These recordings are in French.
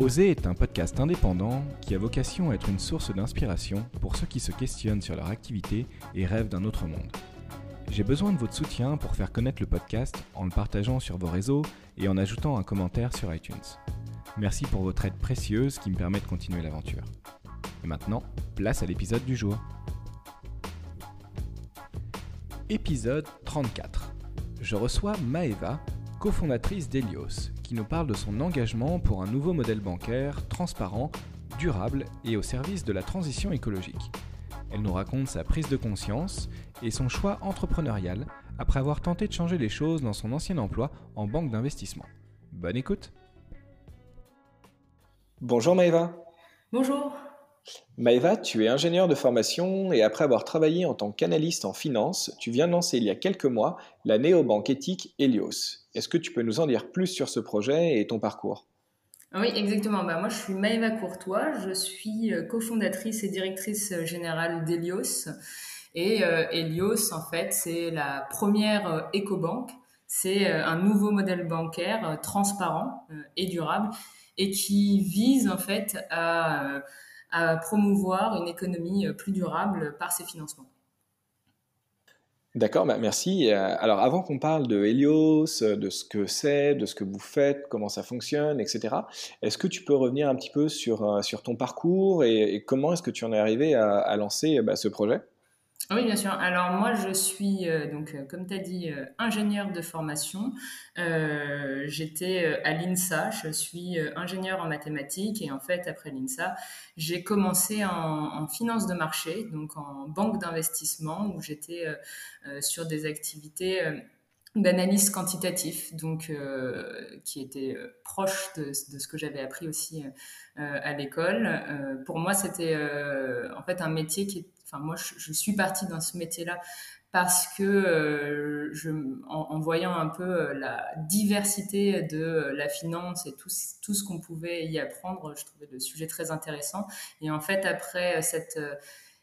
Oser est un podcast indépendant qui a vocation à être une source d'inspiration pour ceux qui se questionnent sur leur activité et rêvent d'un autre monde. J'ai besoin de votre soutien pour faire connaître le podcast en le partageant sur vos réseaux et en ajoutant un commentaire sur iTunes. Merci pour votre aide précieuse qui me permet de continuer l'aventure. Et maintenant, place à l'épisode du jour. Épisode 34. Je reçois Maeva, cofondatrice d'Elios, qui nous parle de son engagement pour un nouveau modèle bancaire transparent, durable et au service de la transition écologique. Elle nous raconte sa prise de conscience et son choix entrepreneurial après avoir tenté de changer les choses dans son ancien emploi en banque d'investissement. Bonne écoute Bonjour Maëva Bonjour Maëva, tu es ingénieur de formation et après avoir travaillé en tant qu'analyste en finance, tu viens lancer il y a quelques mois la néobanque éthique Helios. Est-ce que tu peux nous en dire plus sur ce projet et ton parcours? Oui, exactement. Bah, moi, je suis Maëva Courtois. Je suis euh, cofondatrice et directrice euh, générale d'Elios. Et euh, Helios, en fait, c'est la première écobanque. C'est un nouveau modèle bancaire transparent et durable et qui vise, en fait, à promouvoir une économie plus durable par ses financements. D'accord, bah, merci. Euh, alors avant qu'on parle de Helios, de ce que c'est, de ce que vous faites, comment ça fonctionne, etc., est-ce que tu peux revenir un petit peu sur, euh, sur ton parcours et, comment est-ce que tu en es arrivé à, lancer bah, ce projet? Oui, bien sûr. Alors moi, je suis, euh, donc, euh, comme tu as dit, euh, ingénieur de formation. J'étais à l'INSA, je suis ingénieur en mathématiques et en fait, après l'INSA, j'ai commencé en, finance de marché, donc en banque d'investissement, où j'étais sur des activités d'analyse quantitative, donc qui était proche de, ce que j'avais appris aussi à l'école. pour moi, c'était en fait un métier qui moi, je, suis partie dans ce métier-là parce que euh, en, voyant un peu euh, la diversité de la finance et tout, ce qu'on pouvait y apprendre, je trouvais le sujet très intéressant. Et en fait, après cette euh,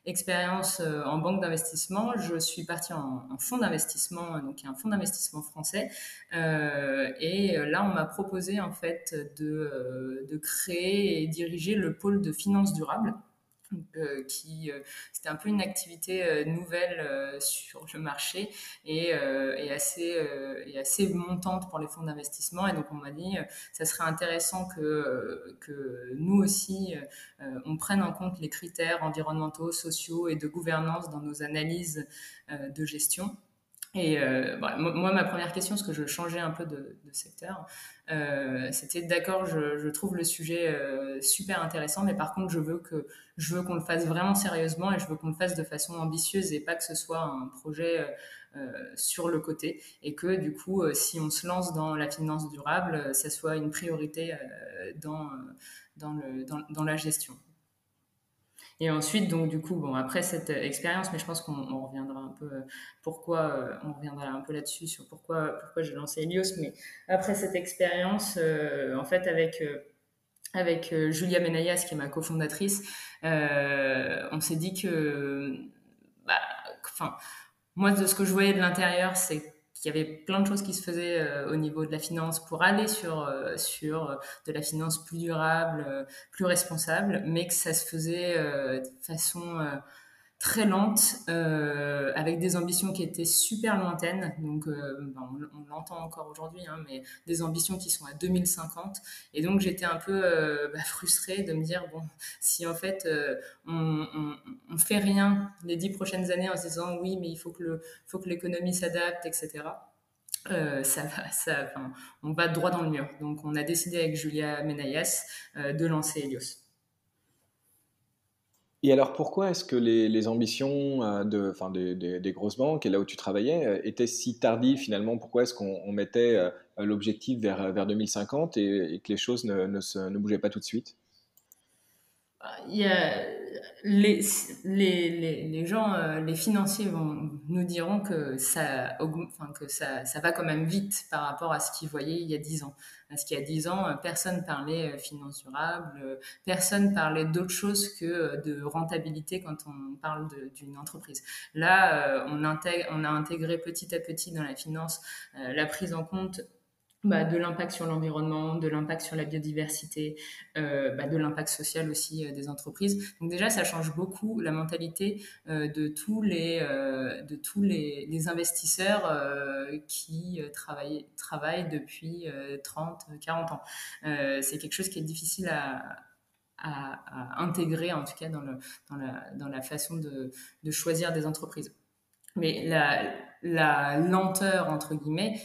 expérience en banque d'investissement, je suis partie en, fonds d'investissement, donc un fonds d'investissement français. et là, on m'a proposé en fait de, de créer et diriger le pôle de finance durable. Euh, qui euh, c'était un peu une activité euh, nouvelle sur le marché et, assez assez montante pour les fonds d'investissement. Et donc on m'a dit ça serait intéressant que que nous aussi on prenne en compte les critères environnementaux, sociaux et de gouvernance dans nos analyses de gestion et euh, moi, ma première question, parce que je changeais un peu de, secteur, euh, c'était d'accord, je, je, trouve le sujet euh, super intéressant, mais par contre, je veux que je veux qu'on le fasse vraiment sérieusement et je veux qu'on le fasse de façon ambitieuse et pas que ce soit un projet euh, sur le côté et que du coup, euh, si on se lance dans la finance durable, ça soit une priorité dans dans, le, dans la gestion. Et ensuite, donc du coup, bon, après cette expérience, mais je pense qu'on reviendra un peu euh, pourquoi, euh, on reviendra un peu là-dessus sur pourquoi, pourquoi j'ai lancé Helios. Mais après cette expérience, euh, en fait, avec avec Julia Menayas, qui est ma cofondatrice, on s'est dit que, bah, enfin, moi, de ce que je voyais de l'intérieur, c'est qu'il y avait plein de choses qui se faisaient euh, au niveau de la finance pour aller sur, euh, sur euh, de la finance plus durable, plus responsable, mais que ça se faisait de façon très lente, euh, avec des ambitions qui étaient super lointaines. Donc, euh, ben, on, l'entend encore aujourd'hui, hein, mais des ambitions qui sont à 2050. Et donc, j'étais un peu euh, bah, frustrée de me dire bon, si en fait on, on, fait rien les dix prochaines années en se disant oui, mais il faut que faut que l'économie s'adapte, etc. ça ça, on va droit dans le mur. Donc, on a décidé avec Julia Menayas de lancer Helios. Et alors pourquoi est-ce que les, ambitions euh, des, grosses banques et là où tu travaillais euh, étaient si tardives finalement? Pourquoi est-ce qu'on mettait euh, l'objectif vers, vers 2050 et, que les choses ne, bougeaient pas tout de suite? Il y a, les, les, les, gens, euh, les financiers vont, nous diront que, ça, enfin, que ça, ça, va quand même vite par rapport à ce qu'ils voyaient il y a 10 ans. Parce qu'il y a 10 ans, euh, personne parlait finance durable, personne parlait d'autre chose que de rentabilité quand on parle d'une entreprise. Là, on, intègre, on a intégré petit à petit dans la finance la prise en compte bah, de l'impact sur l'environnement, de l'impact sur la biodiversité, euh, bah, de l'impact social aussi euh, des entreprises. Donc déjà, ça change beaucoup la mentalité euh, de tous les, de tous les, les investisseurs qui travaillent, travaillent depuis 30, 40 ans. c'est quelque chose qui est difficile à, à, à, intégrer, en tout cas dans, le, dans, la, dans la façon de, de choisir des entreprises. Mais la, la lenteur, entre guillemets,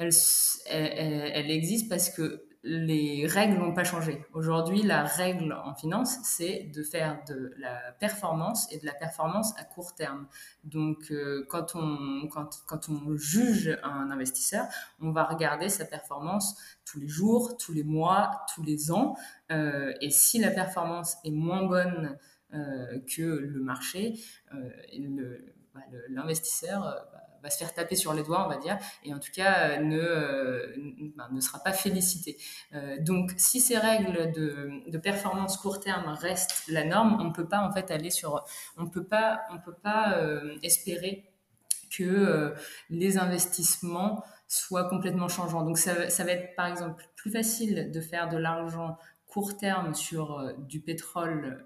elle, existe parce que les règles n'ont pas changé. Aujourd'hui, la règle en finance, c'est de faire de la performance et de la performance à court terme. Donc, euh, quand, on, quand, quand on juge un investisseur, on va regarder sa performance tous les jours, tous les mois, tous les ans. Euh, et si la performance est moins bonne euh, que le marché, bah, l'investisseur bah, va se faire taper sur les doigts, on va dire, et en tout cas euh, ne, euh, ben, ne sera pas félicité. Euh, donc, si ces règles de, de, performance court terme restent la norme, on ne peut pas en fait aller sur, on peut pas, on peut pas espérer que les investissements soient complètement changeants. Donc, ça, ça va être par exemple plus facile de faire de l'argent court terme sur du pétrole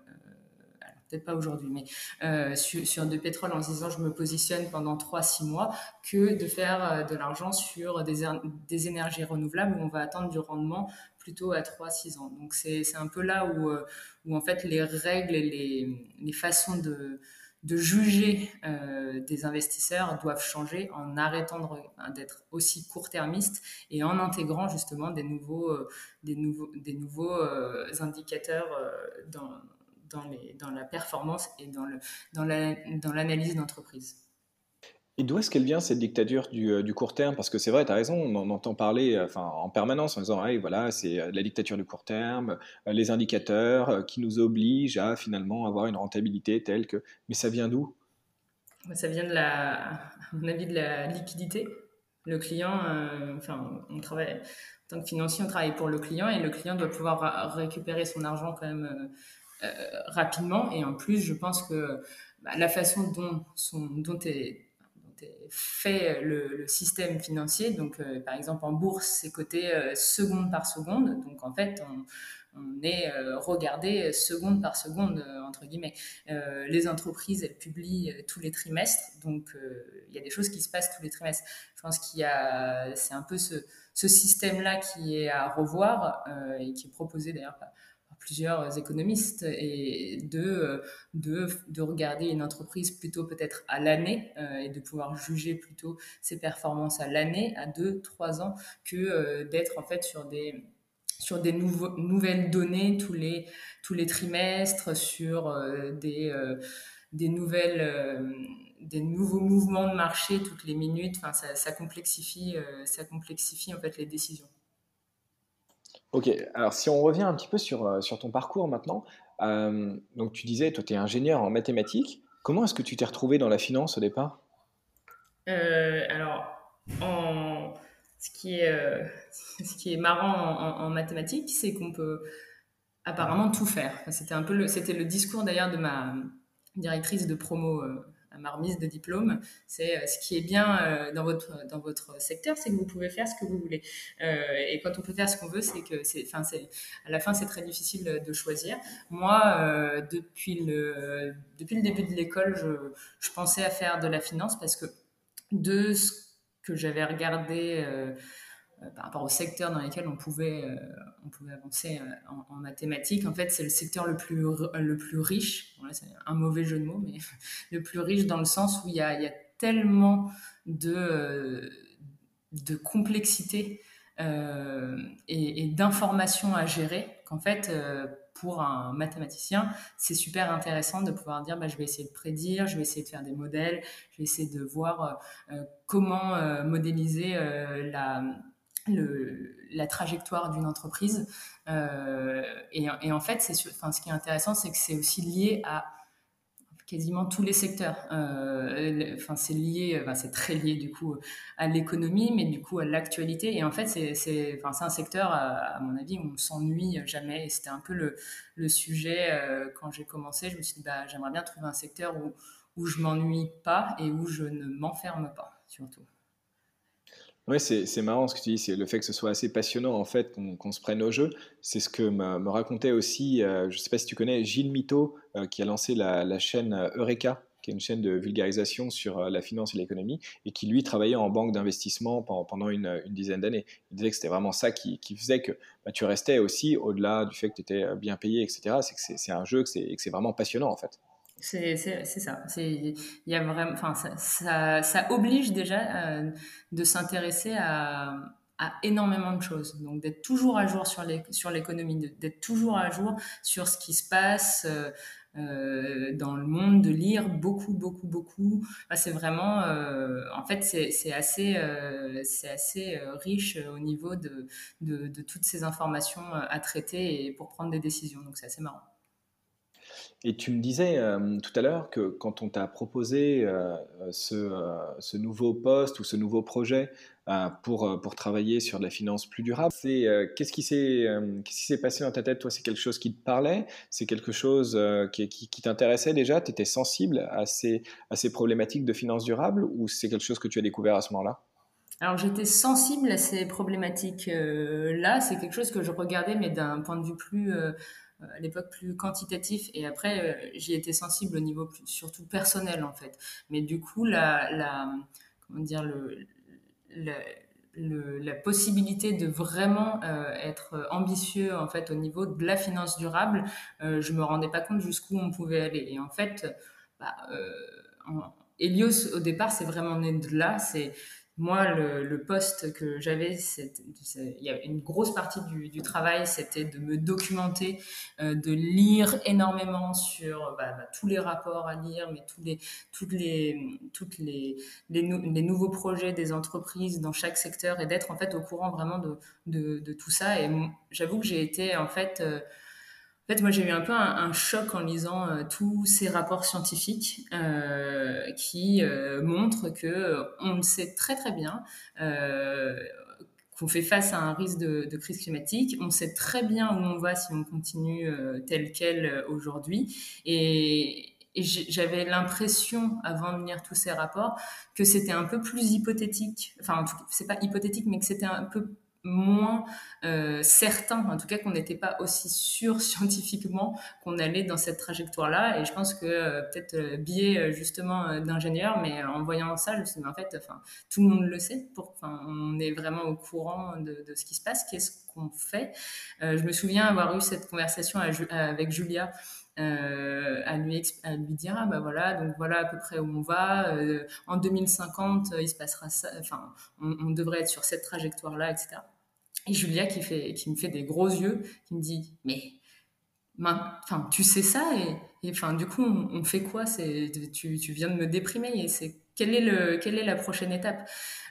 pas aujourd'hui, mais euh, sur, sur du pétrole en se disant je me positionne pendant 3-6 mois, que de faire euh, de l'argent sur des, des, énergies renouvelables où on va attendre du rendement plutôt à 3-6 ans. Donc c'est un peu là où, euh, où en fait les règles et les, les façons de, de juger des investisseurs doivent changer en arrêtant d'être aussi court-termiste et en intégrant justement des nouveaux, des nouveaux, des nouveaux indicateurs dans, dans, les, dans la performance et dans, la, l'analyse d'entreprise. Et d'où est-ce qu'elle vient cette dictature du, euh, du court terme? Parce que c'est vrai, tu as raison, on en entend parler euh, enfin, en permanence en disant hey, voilà, c'est euh, la dictature du court terme, les indicateurs qui nous obligent à finalement avoir une rentabilité telle que. Mais ça vient d'où? Ça vient de la, à mon avis, de la liquidité. Le client, enfin, on travaille, en tant que financier, on travaille pour le client et le client doit pouvoir récupérer son argent quand même rapidement. Et en plus, je pense que bah, la façon dont, sont, dont est fait le, système financier. Donc, euh, par exemple, en bourse, c'est coté euh, seconde par seconde. Donc, en fait, on, est regardé seconde par seconde, entre guillemets. les entreprises, elles publient tous les trimestres. Donc, il y a des choses qui se passent tous les trimestres. Je pense qu'il y a, c'est un peu ce, ce système-là qui est à revoir et qui est proposé d'ailleurs plusieurs économistes et de, de, de, regarder une entreprise plutôt peut-être à l'année euh, et de pouvoir juger plutôt ses performances à l'année, à deux, trois ans, que euh, d'être en fait sur des sur des nouvelles données tous les, tous les trimestres, sur euh, des, des, nouvelles, des nouveaux mouvements de marché toutes les minutes. Enfin, ça, ça complexifie, ça complexifie en fait les décisions. Ok, alors si on revient un petit peu sur, euh, sur ton parcours maintenant, euh, donc tu disais, toi tu es ingénieur en mathématiques, comment est-ce que tu t'es retrouvé dans la finance au départ? Euh, Alors, ce, qui est, ce qui est marrant en, mathématiques, c'est qu'on peut apparemment tout faire. C'était un peu le, c'était le discours d'ailleurs de ma directrice de promo ma remise de diplôme. C'est euh, ce qui est bien euh, dans votre dans votre secteur, c'est que vous pouvez faire ce que vous voulez. Euh, et quand on peut faire ce qu'on veut, c'est que c'est, enfin, c'est à la fin c'est très difficile de choisir. Moi, depuis le depuis le début de l'école, je, je pensais à faire de la finance parce que de ce que j'avais regardé par rapport au secteur dans lequel on pouvait, euh, on pouvait avancer euh, en, mathématiques. En fait, c'est le secteur le plus, le plus riche, c'est un mauvais jeu de mots, mais le plus riche dans le sens où il y a, il y a tellement de, de complexité euh, et, d'informations à gérer qu'en fait, euh, pour un mathématicien, c'est super intéressant de pouvoir dire bah, je vais essayer de prédire, je vais essayer de faire des modèles, je vais essayer de voir euh, comment modéliser la la trajectoire d'une entreprise. Et, et, en fait, c'est, ce qui est intéressant, c'est que c'est aussi lié à quasiment tous les secteurs. Euh, enfin, c'est lié, c'est très lié du coup à l'économie, mais du coup à l'actualité. Et en fait, c'est, un secteur, à, mon avis, où on s'ennuie jamais. Et c'était un peu le, le sujet euh, quand j'ai commencé. Je me suis dit, bah, j'aimerais bien trouver un secteur où, où je m'ennuie pas et où je ne m'enferme pas, surtout. Oui, c'est marrant ce que tu dis, c'est le fait que ce soit assez passionnant en fait qu'on se prenne au jeu. C'est ce que me, racontait aussi, euh, je ne sais pas si tu connais, Gilles Mito, euh, qui a lancé la, chaîne euh, Eureka, qui est une chaîne de vulgarisation sur la finance et l'économie, et qui lui travaillait en banque d'investissement pendant, une, dizaine d'années. Il disait que c'était vraiment ça qui, faisait que bah, tu restais aussi, au-delà du fait que tu étais bien payé, etc., c'est que c'est un jeu que c'est vraiment passionnant en fait. C'est ça. Il y a vraiment, ça, oblige déjà euh, de s'intéresser à, énormément de choses. Donc d'être toujours à jour sur l'économie, d'être toujours à jour sur ce qui se passe euh, euh dans le monde, de lire beaucoup, beaucoup, beaucoup. c'est vraiment, en fait, c'est assez, riche au niveau de toutes ces informations à traiter et pour prendre des décisions. Donc c'est assez marrant. Et tu me disais euh, tout à l'heure que quand on t'a proposé euh, ce, euh, ce, nouveau poste ou ce nouveau projet pour, pour travailler sur de la finance plus durable, c'est qu'est-ce qui s'est passé dans ta tête? Toi, c'est quelque chose qui te parlait? C'est quelque chose qui, t'intéressait déjà? Tu étais sensible à ces, à ces problématiques de finance durable ou c'est quelque chose que tu as découvert à ce moment-là? Alors j'étais sensible à ces problématiques-là, c'est quelque chose que je regardais, mais d'un point de vue plus à l'époque plus quantitatif. Et après euh, j'y étais sensible au niveau surtout personnel en fait. Mais du coup la, comment dire la possibilité de vraiment euh, être ambitieux en fait au niveau de la finance durable euh, je me rendais pas compte jusqu'où on pouvait aller. Et en fait bah, Helios au départ c'est vraiment né de là. C'est moi, le, poste que j'avais, il y a une grosse partie du, travail, c'était de me documenter, euh, de lire énormément sur bah, bah, tous les rapports à lire, mais tous les, toutes les, toutes les, les, nouveaux projets des entreprises dans chaque secteur et d'être en fait au courant vraiment de, de, de tout ça. Et j'avoue que j'ai été en fait euh, en fait, moi, j'ai eu un peu un, choc en lisant euh, tous ces rapports scientifiques euh, qui euh, montrent que on sait très très bien qu'on fait face à un risque de, crise climatique. On sait très bien où on va si on continue tel quel aujourd'hui. Et, j'avais l'impression, avant de lire tous ces rapports, que c'était un peu plus hypothétique. Enfin, c'est pas hypothétique, mais que c'était un peu moins euh, certain, en tout cas qu'on n'était pas aussi sûr scientifiquement qu'on allait dans cette trajectoire-là. Et je pense que euh, peut-être euh, biais euh, justement d'ingénieur, mais en voyant ça, je me suis dit, en fait, enfin, tout le monde le sait. Pour, on est vraiment au courant de, de ce qui se passe. Qu'est-ce qu'on fait Je me souviens avoir eu cette conversation avec Julia. Euh, à, lui, à lui dire ah bah voilà donc voilà à peu près où on va euh, en 2050 il se passera ça enfin on, on, devrait être sur cette trajectoire là etc et Julia qui, me fait des gros yeux, qui me dit Mais tu sais ça et, du coup, on, fait quoi? Tu, viens de me déprimer et c'est quelle est, la prochaine étape?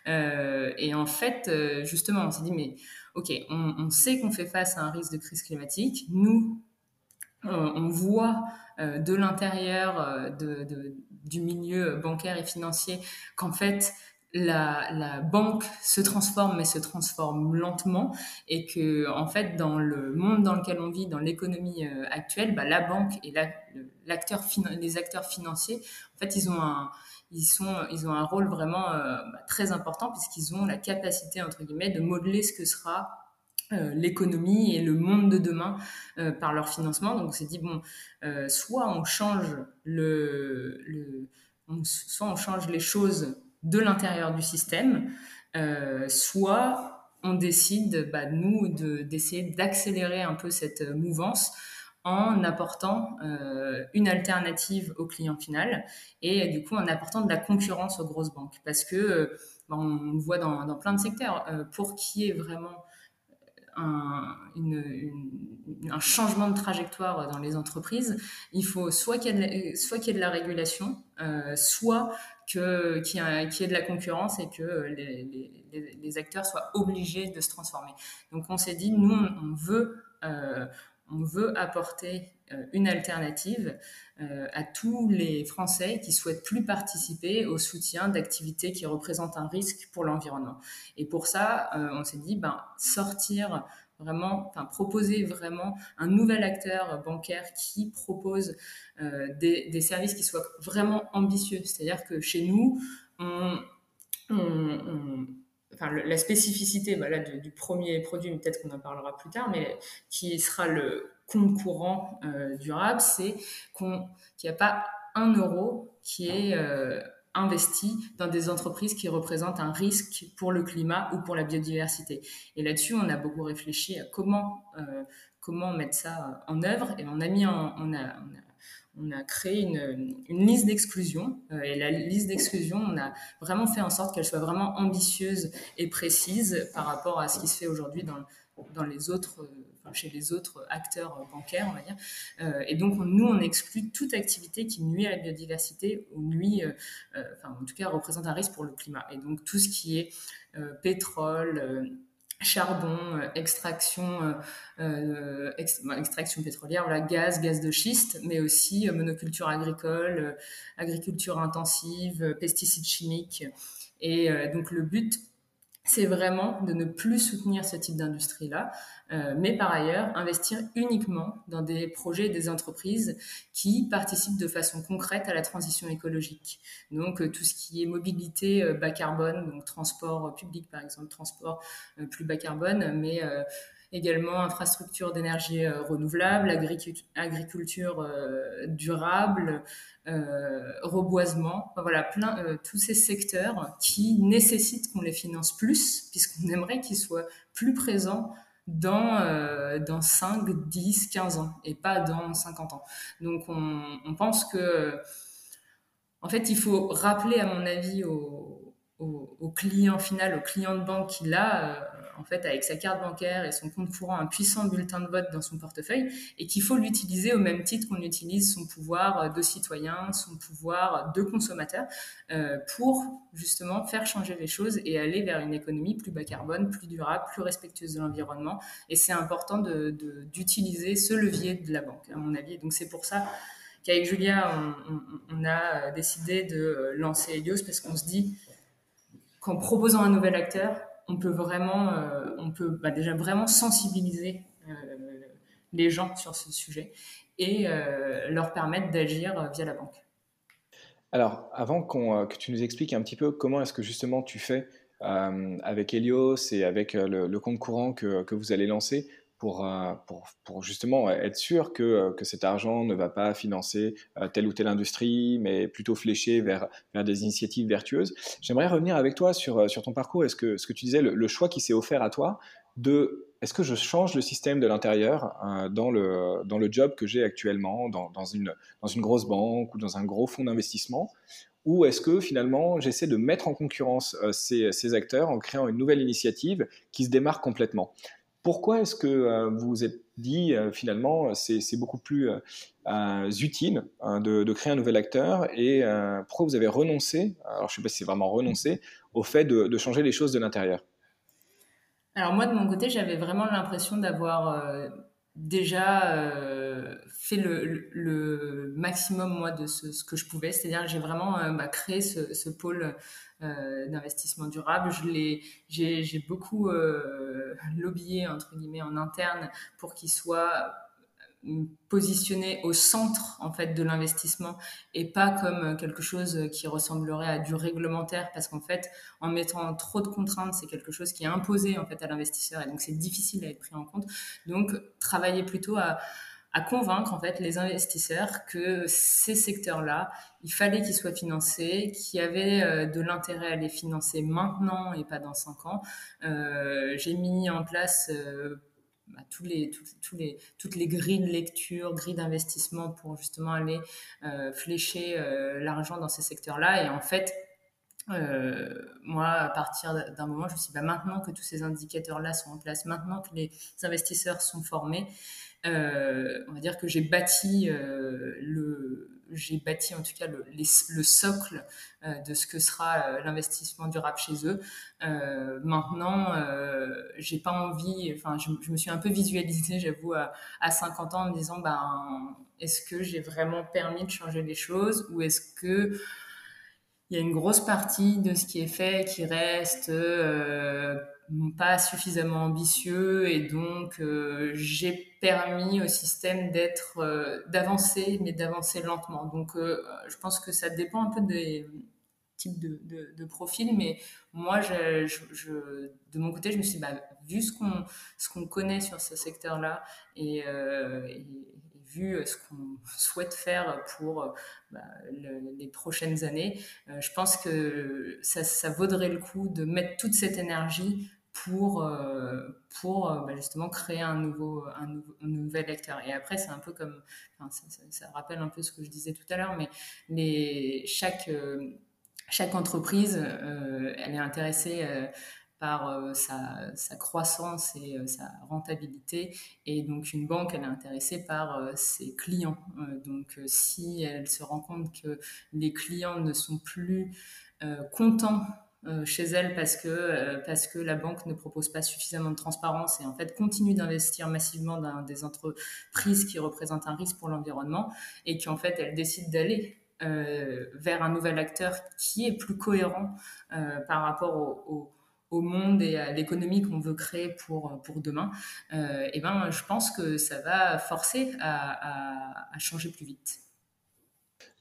Euh, Et en fait, euh, justement, on s'est dit Mais ok, on, sait qu'on fait face à un risque de crise climatique. Nous, on, voit euh, de l'intérieur du milieu bancaire et financier qu'en fait, la, banque se transforme, mais se transforme lentement, et que en fait, dans le monde dans lequel on vit, dans l'économie euh, actuelle, bah, la banque et les acteurs financiers, en fait, ils ont un, ils sont, ils ont un rôle vraiment euh, bah, très important puisqu'ils ont la capacité entre guillemets de modeler ce que sera euh, l'économie et le monde de demain par leur financement. Donc, on s'est dit bon, soit on change le soit on change les choses de l'intérieur du système, euh, soit on décide, bah, nous, d'essayer d'accélérer un peu cette mouvance en apportant euh, une alternative au client final et du coup en apportant de la concurrence aux grosses banques. Parce que, euh, bah, on le voit dans, dans plein de secteurs, pour qui est vraiment un, un, changement de trajectoire dans les entreprises, il faut soit qu'il y ait de la, de la régulation, euh, soit que, qu'il, y ait de la concurrence et que les, acteurs soient obligés de se transformer. Donc on s'est dit, nous, on veut, on veut apporter une alternative à tous les Français qui souhaitent plus participer au soutien d'activités qui représentent un risque pour l'environnement. Et pour ça, on s'est dit, ben, sortir vraiment, enfin, proposer vraiment un nouvel acteur bancaire qui propose euh, des, services qui soient vraiment ambitieux. C'est-à-dire que chez nous, enfin, la spécificité voilà, du, premier produit, peut-être qu'on en parlera plus tard, mais qui sera le compte courant euh, durable, c'est qu'il n'y a pas un euro qui est euh, investi dans des entreprises qui représentent un risque pour le climat ou pour la biodiversité. Et là-dessus, on a beaucoup réfléchi à comment, euh, comment mettre ça en œuvre. Et on a, mis en, on a, on a, créé une, une liste d'exclusion. Euh, et la liste d'exclusion, on a vraiment fait en sorte qu'elle soit vraiment ambitieuse et précise par rapport à ce qui se fait aujourd'hui dans, dans les autres chez les autres acteurs bancaires, on va dire. Euh, et donc, nous, on exclut toute activité qui nuit à la biodiversité ou nuit, euh, euh, enfin, en tout cas, représente un risque pour le climat. Et donc, tout ce qui est pétrole, charbon, extraction, extraction pétrolière, voilà, gaz, gaz de schiste, mais aussi monoculture agricole, agriculture intensive, pesticides chimiques. Et donc le but, c'est vraiment de ne plus soutenir ce type d'industrie-là, euh, mais par ailleurs investir uniquement dans des projets et des entreprises qui participent de façon concrète à la transition écologique. Donc euh, tout ce qui est mobilité euh, bas carbone, donc transport public par exemple, transport plus bas carbone, mais également infrastructures d'énergie renouvelable, agriculture durable, reboisement, voilà, plein, tous ces secteurs qui nécessitent qu'on les finance plus, puisqu'on aimerait qu'ils soient plus présents dans, dans 5, 10, 15 ans et pas dans 50 ans. Donc on, pense que, en fait, il faut rappeler, à mon avis, au, au, client final, au client de banque qu'il a, en fait, avec sa carte bancaire et son compte courant, un puissant bulletin de vote dans son portefeuille et qu'il faut l'utiliser au même titre qu'on utilise son pouvoir de citoyen, son pouvoir de consommateur euh, pour justement faire changer les choses et aller vers une économie plus bas carbone, plus durable, plus respectueuse de l'environnement. Et c'est important d'utiliser ce levier de la banque, à mon avis. donc c'est pour ça qu'avec Julia, on, a décidé de lancer Helios parce qu'on se dit qu'en proposant un nouvel acteur, on peut vraiment, euh, bah, déjà vraiment sensibiliser euh, les gens sur ce sujet et euh, leur permettre d'agir via la banque. Alors, avant que tu nous expliques un petit peu comment est-ce que justement tu fais avec Helios et avec le, compte courant que, vous allez lancer euh, pour, justement être sûr que, euh, que, cet argent ne va pas financer euh, telle ou telle industrie, mais plutôt fléché vers, des initiatives vertueuses. J'aimerais revenir avec toi sur, ton parcours et ce que, ce que tu disais, le, choix qui s'est offert à toi de est-ce que je change le système de l'intérieur dans, le, job que j'ai actuellement, dans, dans, une, dans une grosse banque ou dans un gros fonds d'investissement? Ou est-ce que finalement j'essaie de mettre en concurrence ces, ces, acteurs en créant une nouvelle initiative qui se démarque complètement? Pourquoi est-ce que euh, vous vous êtes dit euh, finalement c'est beaucoup plus euh, utile hein, de, créer un nouvel acteur et pourquoi vous avez renoncé, alors je ne sais pas si c'est vraiment renoncé, au fait de, changer les choses de l'intérieur? Alors moi de mon côté j'avais vraiment l'impression d'avoir déjà le, maximum moi de ce, que je pouvais, c'est-à-dire j'ai vraiment bah, créé ce, ce pôle euh, d'investissement durable. j'ai, beaucoup euh, lobbyé entre guillemets en interne pour qu'il soit euh, positionné au centre en fait de l'investissement et pas comme quelque chose qui ressemblerait à du réglementaire. Parce qu'en fait en mettant trop de contraintes c'est quelque chose qui est imposé en fait à l'investisseur et donc c'est difficile à être pris en compte. Donc travailler plutôt à, à convaincre en fait les investisseurs que ces secteurs-là, il fallait qu'ils soient financés, qu'il y avait euh, de l'intérêt à les financer maintenant et pas dans cinq ans. Euh, j'ai mis en place euh, bah, tous les, les, toutes les grilles de lecture, grilles d'investissement pour justement aller flécher l'argent dans ces secteurs-là. Et en fait, moi, à partir d'un moment, je me suis dit, bah, maintenant que tous ces indicateurs-là sont en place, maintenant que les investisseurs sont formés, on va dire que j'ai bâti euh, le, j'ai bâti en tout cas le, le socle de ce que sera l'investissement durable chez eux. maintenant, j'ai pas envie, enfin, je, me suis un peu visualisée, j'avoue, à, à, 50 ans en me disant, ben, est-ce que j'ai vraiment permis de changer les choses ou est-ce que il y a une grosse partie de ce qui est fait qui reste euh, pas suffisamment ambitieux et donc euh, j'ai permis au système d'être euh, d'avancer mais d'avancer lentement. Donc je pense que ça dépend un peu des types de, de, profils mais moi je, de mon côté je me suis dit, bah, vu ce qu'on ce qu'on connaît sur ce secteur là et, vu euh, ce qu'on souhaite faire pour euh, bah, les prochaines années, euh, je pense que ça, vaudrait le coup de mettre toute cette énergie pour, pour bah, justement créer un nouveau, un, nouvel acteur. Et après, c'est un peu comme, ça, rappelle un peu ce que je disais tout à l'heure, mais les, chaque, chaque entreprise, elle est intéressée par euh, sa, croissance et euh, sa rentabilité. Et donc une banque, elle est intéressée par euh, ses clients. donc si elle se rend compte que les clients ne sont plus contents chez elle parce que, parce que la banque ne propose pas suffisamment de transparence et en fait continue d'investir massivement dans des entreprises qui représentent un risque pour l'environnement et qu'en fait elle décide d'aller vers un nouvel acteur qui est plus cohérent par rapport au au monde et à l'économie qu'on veut créer pour, pour demain, euh, et ben, je pense que ça va forcer à, changer plus vite.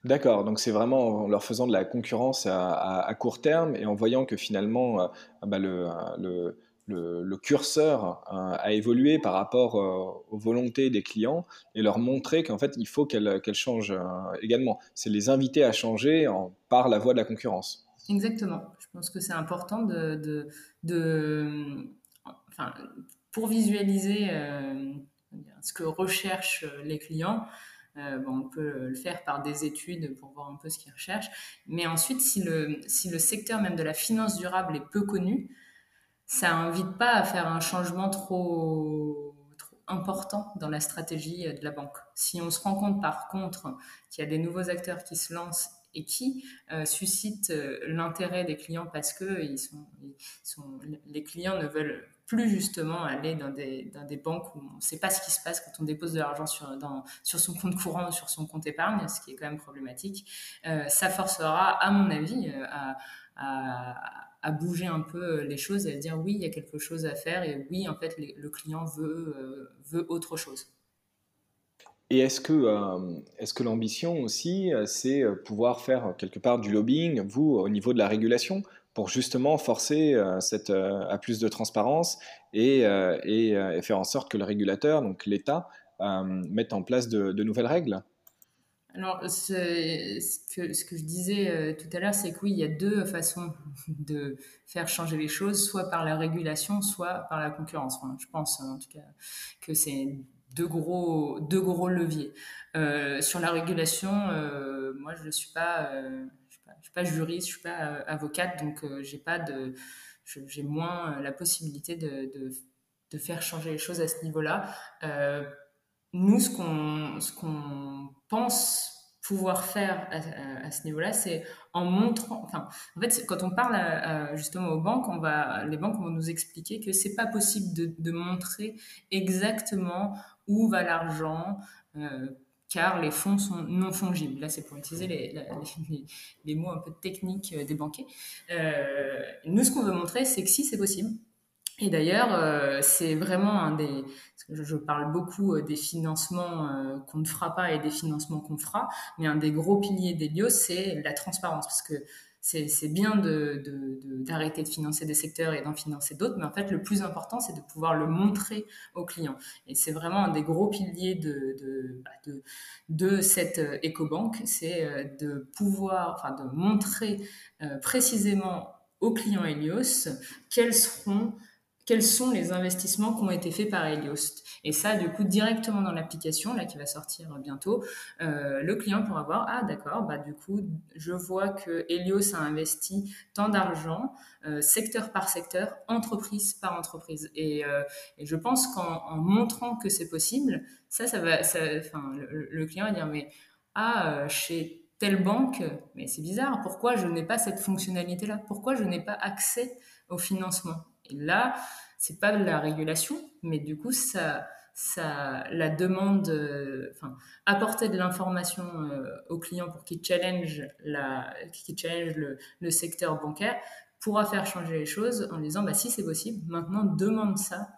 D'accord, donc c'est vraiment en leur faisant de la concurrence à, court terme et en voyant que finalement euh, bah, le, curseur euh, a évolué par rapport aux volontés des clients et leur montrer qu'en fait il faut qu'elles changent également. C'est les inviter à changer par la voie de la concurrence. Exactement. Je pense que c'est important de, pour visualiser euh, ce que recherchent les clients. Euh, bon, on peut le faire par des études pour voir un peu ce qu'ils recherchent. Mais ensuite, si le, si le secteur même de la finance durable est peu connu, ça invite pas à faire un changement trop, trop important dans la stratégie de la banque. Si on se rend compte par contre qu'il y a des nouveaux acteurs qui se lancent et qui euh, suscite euh, l'intérêt des clients parce que ils sont, les clients ne veulent plus justement aller dans des, banques où on ne sait pas ce qui se passe quand on dépose de l'argent sur, son compte courant ou sur son compte épargne, ce qui est quand même problématique. Euh, ça forcera, à mon avis, à, à, bouger un peu les choses et à dire oui, il y a quelque chose à faire et oui, en fait, le client veut, veut autre chose. Et est-ce que, euh, l'ambition aussi, euh, c'est euh, pouvoir faire quelque part du lobbying, vous, au niveau de la régulation, pour justement forcer cette, à plus de transparence et, et, faire en sorte que le régulateur, donc l'État, mette en place de, nouvelles règles alors, ce que, ce que, je disais tout à l'heure, c'est que oui, il y a deux façons de faire changer les choses, soit par la régulation, soit par la concurrence. je pense en tout cas que c'est deux gros, deux gros leviers. Euh, sur la régulation, euh, moi, je ne suis pas, euh, je suis pas, juriste, je suis pas avocate, donc j'ai pas de, j'ai moins la possibilité de, de, faire changer les choses à ce niveau-là. nous, ce qu'on, ce qu'on pense pouvoir faire à, ce niveau-là, c'est en montrant. En fait, quand on parle justement aux banques, on va, les banques vont nous expliquer que c'est pas possible de, de, montrer exactement où va l'argent, euh, car les fonds sont non fongibles. Là, c'est pour utiliser les, mots un peu techniques euh, des banquiers. Euh, nous, ce qu'on veut montrer, c'est que si c'est possible, et d'ailleurs, c'est vraiment un des. je, parle beaucoup des financements qu'on ne fera pas et des financements qu'on fera, mais un des gros piliers d'Elios, c'est la transparence. Parce que c'est bien d'arrêter de, financer des secteurs et d'en financer d'autres, mais en fait, le plus important, c'est de pouvoir le montrer aux clients. Et c'est vraiment un des gros piliers de, de, cette euh, éco-banque, c'est euh, de pouvoir, enfin, de montrer euh, précisément aux clients Helios quels seront quels sont les investissements qui ont été faits par Helios. Et ça, du coup, directement dans l'application, là, qui va sortir bientôt, euh, le client pourra voir, ah d'accord, bah du coup, je vois que Helios a investi tant d'argent, euh, secteur par secteur, entreprise par entreprise. Et, euh, je pense qu'en montrant que c'est possible, ça, ça va, le, le, client va dire, mais ah, chez telle banque, mais c'est bizarre, pourquoi je n'ai pas cette fonctionnalité-là? Pourquoi je n'ai pas accès au financement? Et là, c'est pas de la régulation, mais du coup, ça, ça, la demande, enfin, apporter de l'information aux clients pour qu'ils challenge, la, le, secteur bancaire pourra faire changer les choses en disant, bah, si c'est possible, maintenant demande ça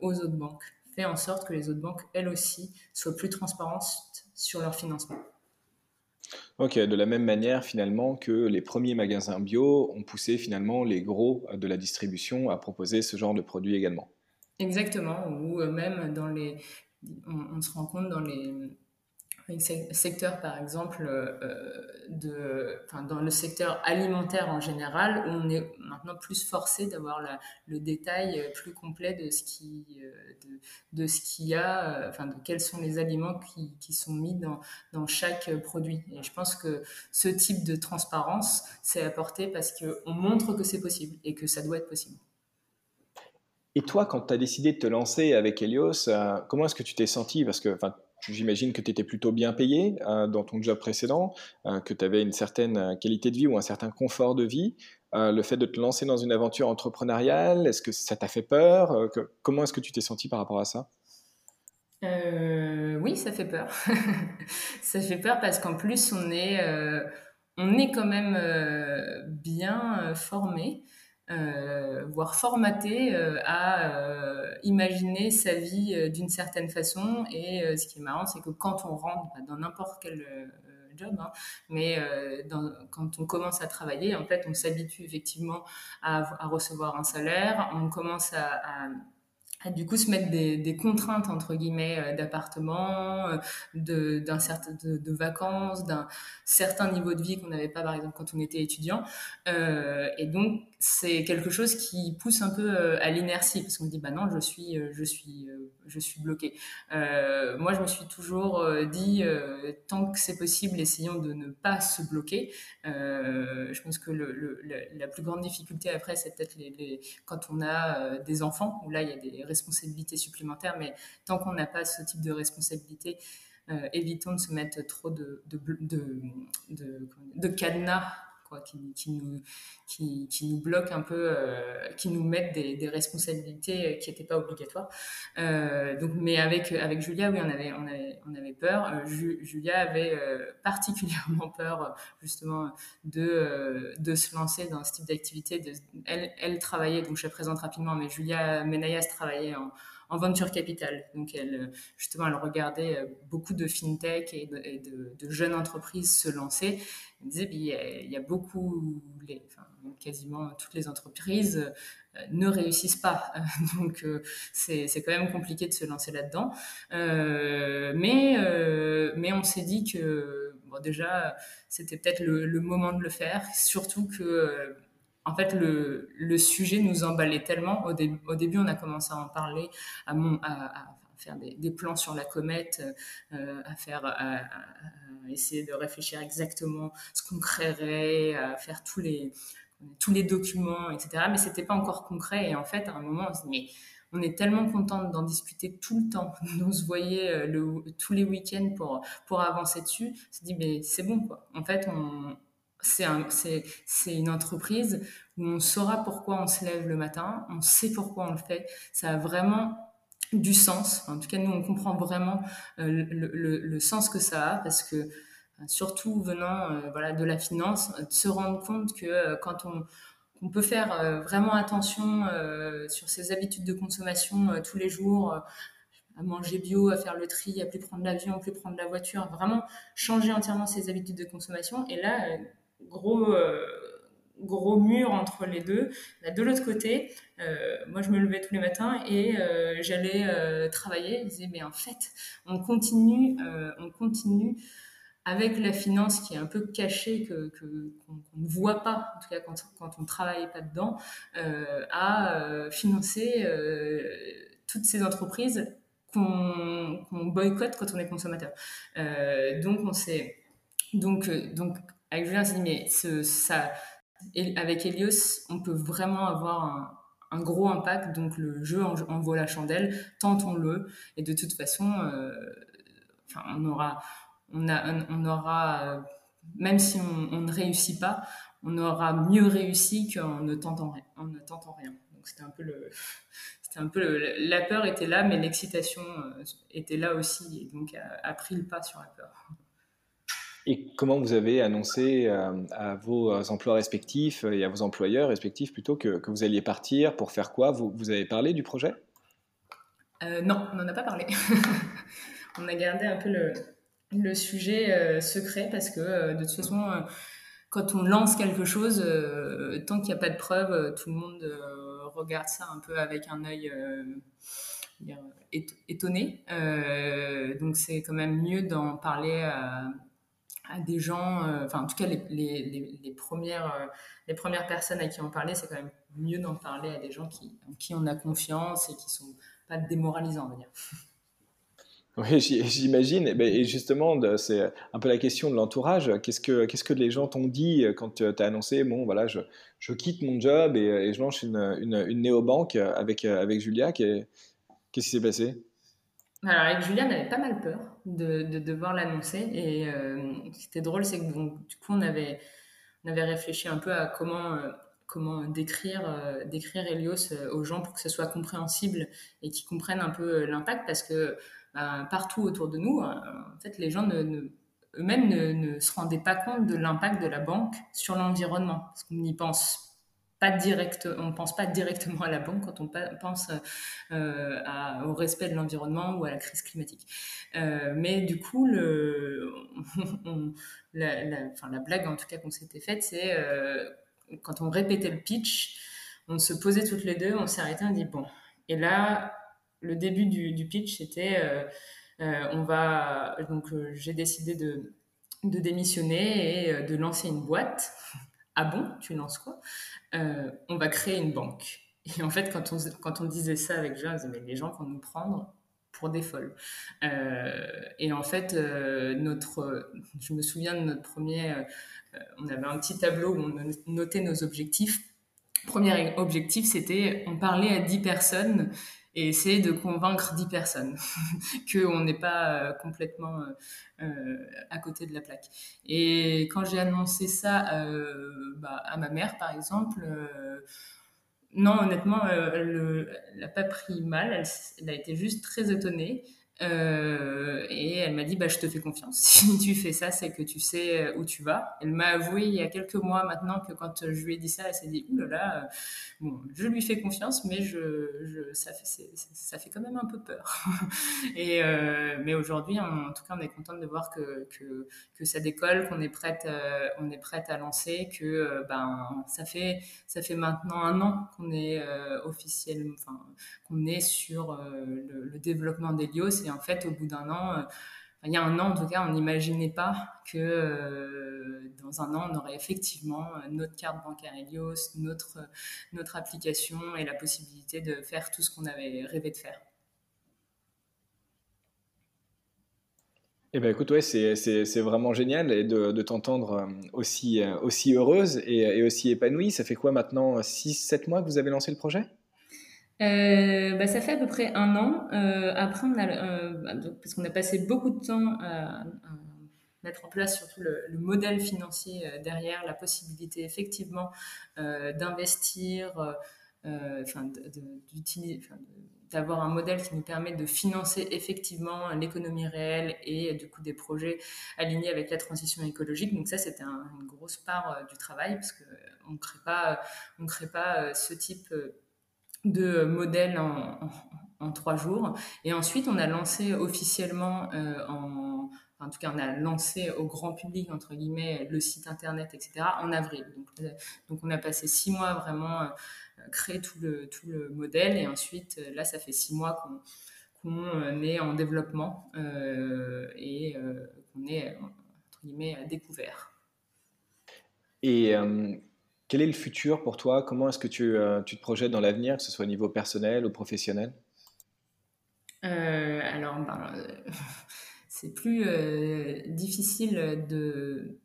aux autres banques. Fais en sorte que les autres banques, elles aussi, soient plus transparentes sur leur financement. Ok, de la même manière finalement que les premiers magasins bio ont poussé finalement les gros de la distribution à proposer ce genre de produits également. Exactement, ou euh, même dans les, on, se rend compte dans les secteurs, par exemple, euh, de, dans le secteur alimentaire en général, où on est maintenant plus forcé d'avoir le détail plus complet de ce qui, euh, de, ce qu'il y a, enfin, de quels sont les aliments qui, qui sont mis dans, dans, chaque produit. Et je pense que ce type de transparence, c'est apporté parce qu'on montre que c'est possible et que ça doit être possible. Et toi, quand tu as décidé de te lancer avec Helios, euh, comment est-ce que tu t'es senti? Parce que j'imagine que tu étais plutôt bien payé euh, dans ton job précédent, euh, que tu avais une certaine qualité de vie ou un certain confort de vie. le fait de te lancer dans une aventure entrepreneuriale, est-ce que ça t'a fait peur Comment est-ce que tu t'es senti par rapport à ça? Oui, ça fait peur. ça fait peur parce qu'en plus, on est, on est quand même bien formé. Euh, voire formaté euh, à euh, imaginer sa vie d'une certaine façon. Et ce qui est marrant, c'est que quand on rentre bah, dans n'importe quel job, hein, mais quand on commence à travailler, en fait, on s'habitue effectivement à, recevoir un salaire, on commence à du coup se mettre des, contraintes entre guillemets euh, d'appartement, euh, de, de, vacances, d'un certain niveau de vie qu'on n'avait pas par exemple quand on était étudiant. Euh, et donc c'est quelque chose qui pousse un peu à l'inertie parce qu'on dit bah non je suis je suis je suis bloqué. Moi je me suis toujours dit tant que c'est possible essayons de ne pas se bloquer. je pense que le, la plus grande difficulté après c'est peut-être les, quand on a des enfants où là il y a des responsabilités supplémentaires, mais tant qu'on n'a pas ce type de responsabilité, euh, évitons de se mettre trop de, de, cadenas Qui, nous, qui, nous bloquent un peu, euh, qui nous mettent des, responsabilités qui n'étaient pas obligatoires. Euh, donc, mais avec, avec Julia, oui, on avait, on avait, on avait peur. Julia avait particulièrement peur justement de, de se lancer dans ce type d'activité. Elle, elle travaillait, donc je la présente rapidement, mais Julia Menayas travaillait en en venture capital. Donc, elle, euh, justement, elle regardait euh, beaucoup de fintech et de, jeunes entreprises se lancer. Elle disait, il y, a, beaucoup, quasiment toutes les entreprises euh, ne réussissent pas. Donc, c'est quand même compliqué de se lancer là-dedans. mais, on s'est dit que, déjà, c'était peut-être le, moment de le faire, surtout que en fait, le, sujet nous emballait tellement. Au, début, on a commencé à en parler, à, faire des, plans sur la comète, euh, à faire, à, essayer de réfléchir exactement ce qu'on créerait, à faire tous les, tous les documents, etc. Mais c'était pas encore concret. Et en fait, à un moment, on s'est dit, mais on est tellement contente d'en discuter tout le temps. On se voyait euh, tous les week-ends pour, pour avancer dessus. On s'est dit, mais c'est bon, quoi. En fait, on, c'est un, une entreprise où on saura pourquoi on se lève le matin, on sait pourquoi on le fait. Ça a vraiment du sens. en tout cas, nous, on comprend vraiment euh, le, le, le, sens que ça a parce que, euh, surtout venant euh, voilà, de la finance, de se rendre compte que quand on, on peut faire vraiment attention sur ses habitudes de consommation tous les jours, à manger bio, à faire le tri, à plus prendre l'avion, à plus prendre la voiture, vraiment changer entièrement ses habitudes de consommation. Et là, gros, euh, gros mur entre les deux. de l'autre côté, euh, moi, je me levais tous les matins et euh, j'allais travailler. Je disais, mais en fait, on continue, on continue avec la finance qui est un peu cachée, que, qu'on, ne voit pas, en tout cas quand, quand on ne travaille pas dedans, à financer toutes ces entreprises qu'on, qu'on boycotte quand on est consommateur. donc, on s'est donc, donc avec Julien, s'est dit, mais ça, avec Helios, on peut vraiment avoir un, gros impact. Donc, le jeu en, vaut la chandelle, tentons-le. Et de toute façon, euh, on aura, on, a, on aura, même si on, ne réussit pas, on aura mieux réussi qu'en ne tentant rien. En ne tentant rien. Donc c'était un peu le, c'était un peu la peur était là, mais l'excitation était là aussi, et donc a, pris le pas sur la peur. Et comment vous avez annoncé à vos emplois respectifs et à vos employeurs respectifs plutôt que, que vous alliez partir pour faire quoi? Vous, vous avez parlé du projet? Euh, non, on n'en a pas parlé. on a gardé un peu le, sujet euh, secret parce que euh, de toute façon, quand on lance quelque chose, tant qu'il n'y a pas de preuves, tout le monde regarde ça un peu avec un œil étonné. donc c'est quand même mieux d'en parler à, des gens, enfin en tout cas les, premières, les premières personnes à qui on parlait, c'est quand même mieux d'en parler à des gens qui, en qui on a confiance et qui sont pas démoralisant, on va dire. Oui, j'imagine. Et justement, c'est un peu la question de l'entourage. Qu'est-ce que, qu'est-ce que les gens t'ont dit quand tu as annoncé, bon, voilà, je, je quitte mon job et, je lance une, une, néobanque avec, avec Julia? Qu'est-ce qui s'est passé? Alors avec Julia, on avait pas mal peur de, de devoir l'annoncer. Et euh, ce qui était drôle, c'est que du coup, on avait, on avait réfléchi un peu à comment euh, comment décrire, euh, décrire Helios euh, aux gens pour que ce soit compréhensible et qu'ils comprennent un peu l'impact parce que partout autour de nous, en fait, les gens eux-mêmes ne, se rendaient pas compte de l'impact de la banque sur l'environnement parce qu'on n'y pense pas direct, on pense pas directement à la banque quand on pense au respect de l'environnement ou à la crise climatique. mais du coup, la, la, blague en tout cas qu'on s'était faite, c'est quand on répétait le pitch, on se posait toutes les deux, on arrêté, on dit bon. Et là, le début du, pitch, c'était euh, euh, on va. Donc, euh, j'ai décidé de, de, démissionner et de lancer une boîte. ah bon, tu lances quoi? On va créer une banque. Et en fait, quand on, disait ça avec Jean, on disait mais les gens vont nous prendre pour des folles. et en fait, notre, je me souviens de notre premier euh, on avait un petit tableau où on notait nos objectifs. Premier objectif, c'était on parlait à 10 personnes et essayer de convaincre 10 personnes qu'on n'est pas euh, complètement euh, à côté de la plaque. Et quand j'ai annoncé ça bah, à ma mère, par exemple, non, honnêtement, elle n'a pas pris mal, elle, a été juste très étonnée. Euh, et elle m'a dit, bah, je te fais confiance. Si tu fais ça, c'est que tu sais euh, où tu vas. Elle m'a avoué il y a quelques mois maintenant que quand je lui ai dit ça, elle s'est dit, oulala, euh, bon, je lui fais confiance, mais je, ça, fait, ça fait quand même un peu peur. et, mais aujourd'hui, en tout cas, on est contente de voir que, que, ça décolle, qu'on est prête, on est prête à lancer, que ben, ça, fait, ça fait maintenant un an qu'on est officiellement, qu'on est sur le, développement d'Elios et en fait, au bout d'un an, euh, il y a un an en tout cas, on n'imaginait pas que euh, dans un an, on aurait effectivement euh, notre carte bancaire Helios, notre, notre application et la possibilité de faire tout ce qu'on avait rêvé de faire. Eh ben écoute, ouais, c'est vraiment génial et de, t'entendre aussi, aussi heureuse et, et, aussi épanouie. Ça fait quoi maintenant 6-7 mois que vous avez lancé le projet? Euh, bah, ça fait à peu près un an. Euh, après, on a, euh, bah, parce qu'on a passé beaucoup de temps à, mettre en place surtout le, modèle financier derrière, la possibilité effectivement d'investir, d'avoir un modèle qui nous permet de financer effectivement l'économie réelle et du coup des projets alignés avec la transition écologique. Donc ça, c'était une grosse part du travail parce qu'on ne crée pas, on crée pas ce type de modèles en, trois jours. Et ensuite, on a lancé officiellement euh, en, en tout cas, on a lancé au grand public, entre guillemets, le site internet, etc., en avril. Donc, euh, donc on a passé six mois vraiment euh, créer tout le, tout le modèle. Et ensuite, là, ça fait six mois qu'on est en développement et qu'on est, entre guillemets, à découvert. Et quel est le futur pour toi? Comment est-ce que tu, euh, tu, te projettes dans l'avenir, que ce soit au niveau personnel ou professionnel? Euh, Alors, ben, euh, c'est plus difficile de,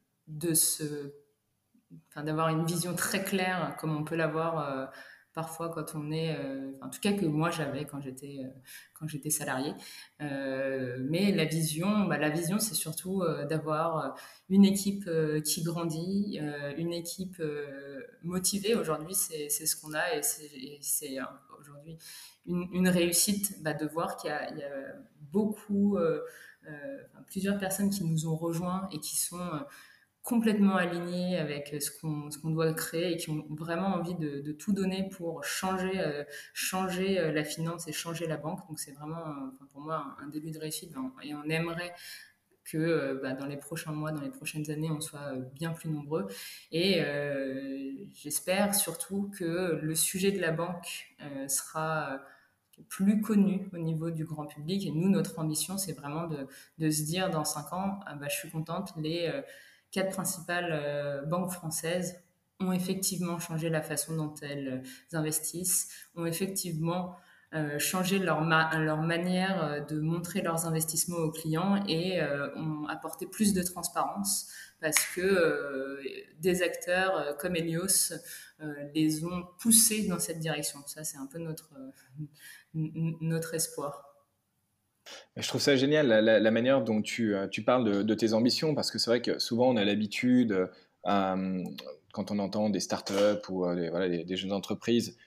d'avoir une vision très claire, comme on peut l'avoir parfois quand on est, en tout cas que moi j'avais quand j'étais quand j'étais salarié. mais la vision, bah, la vision, c'est surtout d'avoir une équipe qui grandit, une équipe motivée. Aujourd'hui, c'est ce qu'on a et c'est aujourd'hui une, réussite bah, de voir qu'il y, a beaucoup, plusieurs personnes qui nous ont rejoints et qui sont complètement alignés avec ce qu'on doit créer et qui ont vraiment envie de, tout donner pour changer, euh, changer euh, la finance et changer la banque. Donc c'est vraiment pour moi un, début de réussite et on aimerait que euh, bah, dans les prochains mois, dans les prochaines années, on soit bien plus nombreux. Et j'espère surtout que le sujet de la banque sera plus connu au niveau du grand public. Et nous, notre ambition, c'est vraiment de, de, se dire dans cinq ans, ah bah, je suis contente, les quatre principales euh, banques françaises ont effectivement changé la façon dont elles euh, investissent, ont effectivement euh, changé leur, manière de montrer leurs investissements aux clients et ont apporté plus de transparence parce que des acteurs comme Helios les ont poussés dans cette direction. Ça, c'est un peu notre, notre espoir. Je trouve ça génial, la, manière dont tu, euh, parles de, tes ambitions, parce que c'est vrai que souvent on a l'habitude, euh, quand on entend des startups ou euh, des, jeunes entreprises